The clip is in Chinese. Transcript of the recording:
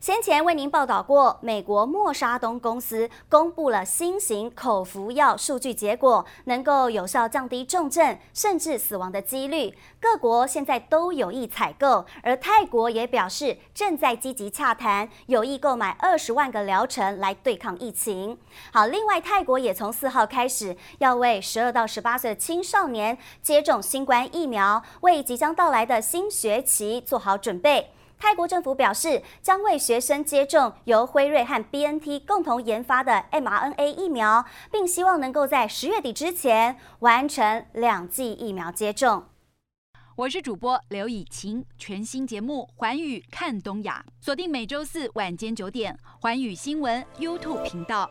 先前为您报道过，美国默沙东公司公布了新型口服药数据结果，能够有效降低重症甚至死亡的几率。各国现在都有意采购，而泰国也表示正在积极洽谈，有意购买二十万个疗程来对抗疫情。好，另外泰国也从四号开始要为十二到十八岁的青少年接种新冠疫苗，为即将到来的新学期做好准备。泰国政府表示，将为学生接种由辉瑞和 BNT 共同研发的 mRNA 疫苗，并希望能够在十月底之前完成两剂疫苗接种。我是主播刘以晴，全新节目《寰宇看东亚》，锁定每周四晚间九点，寰宇新闻 YouTube 频道。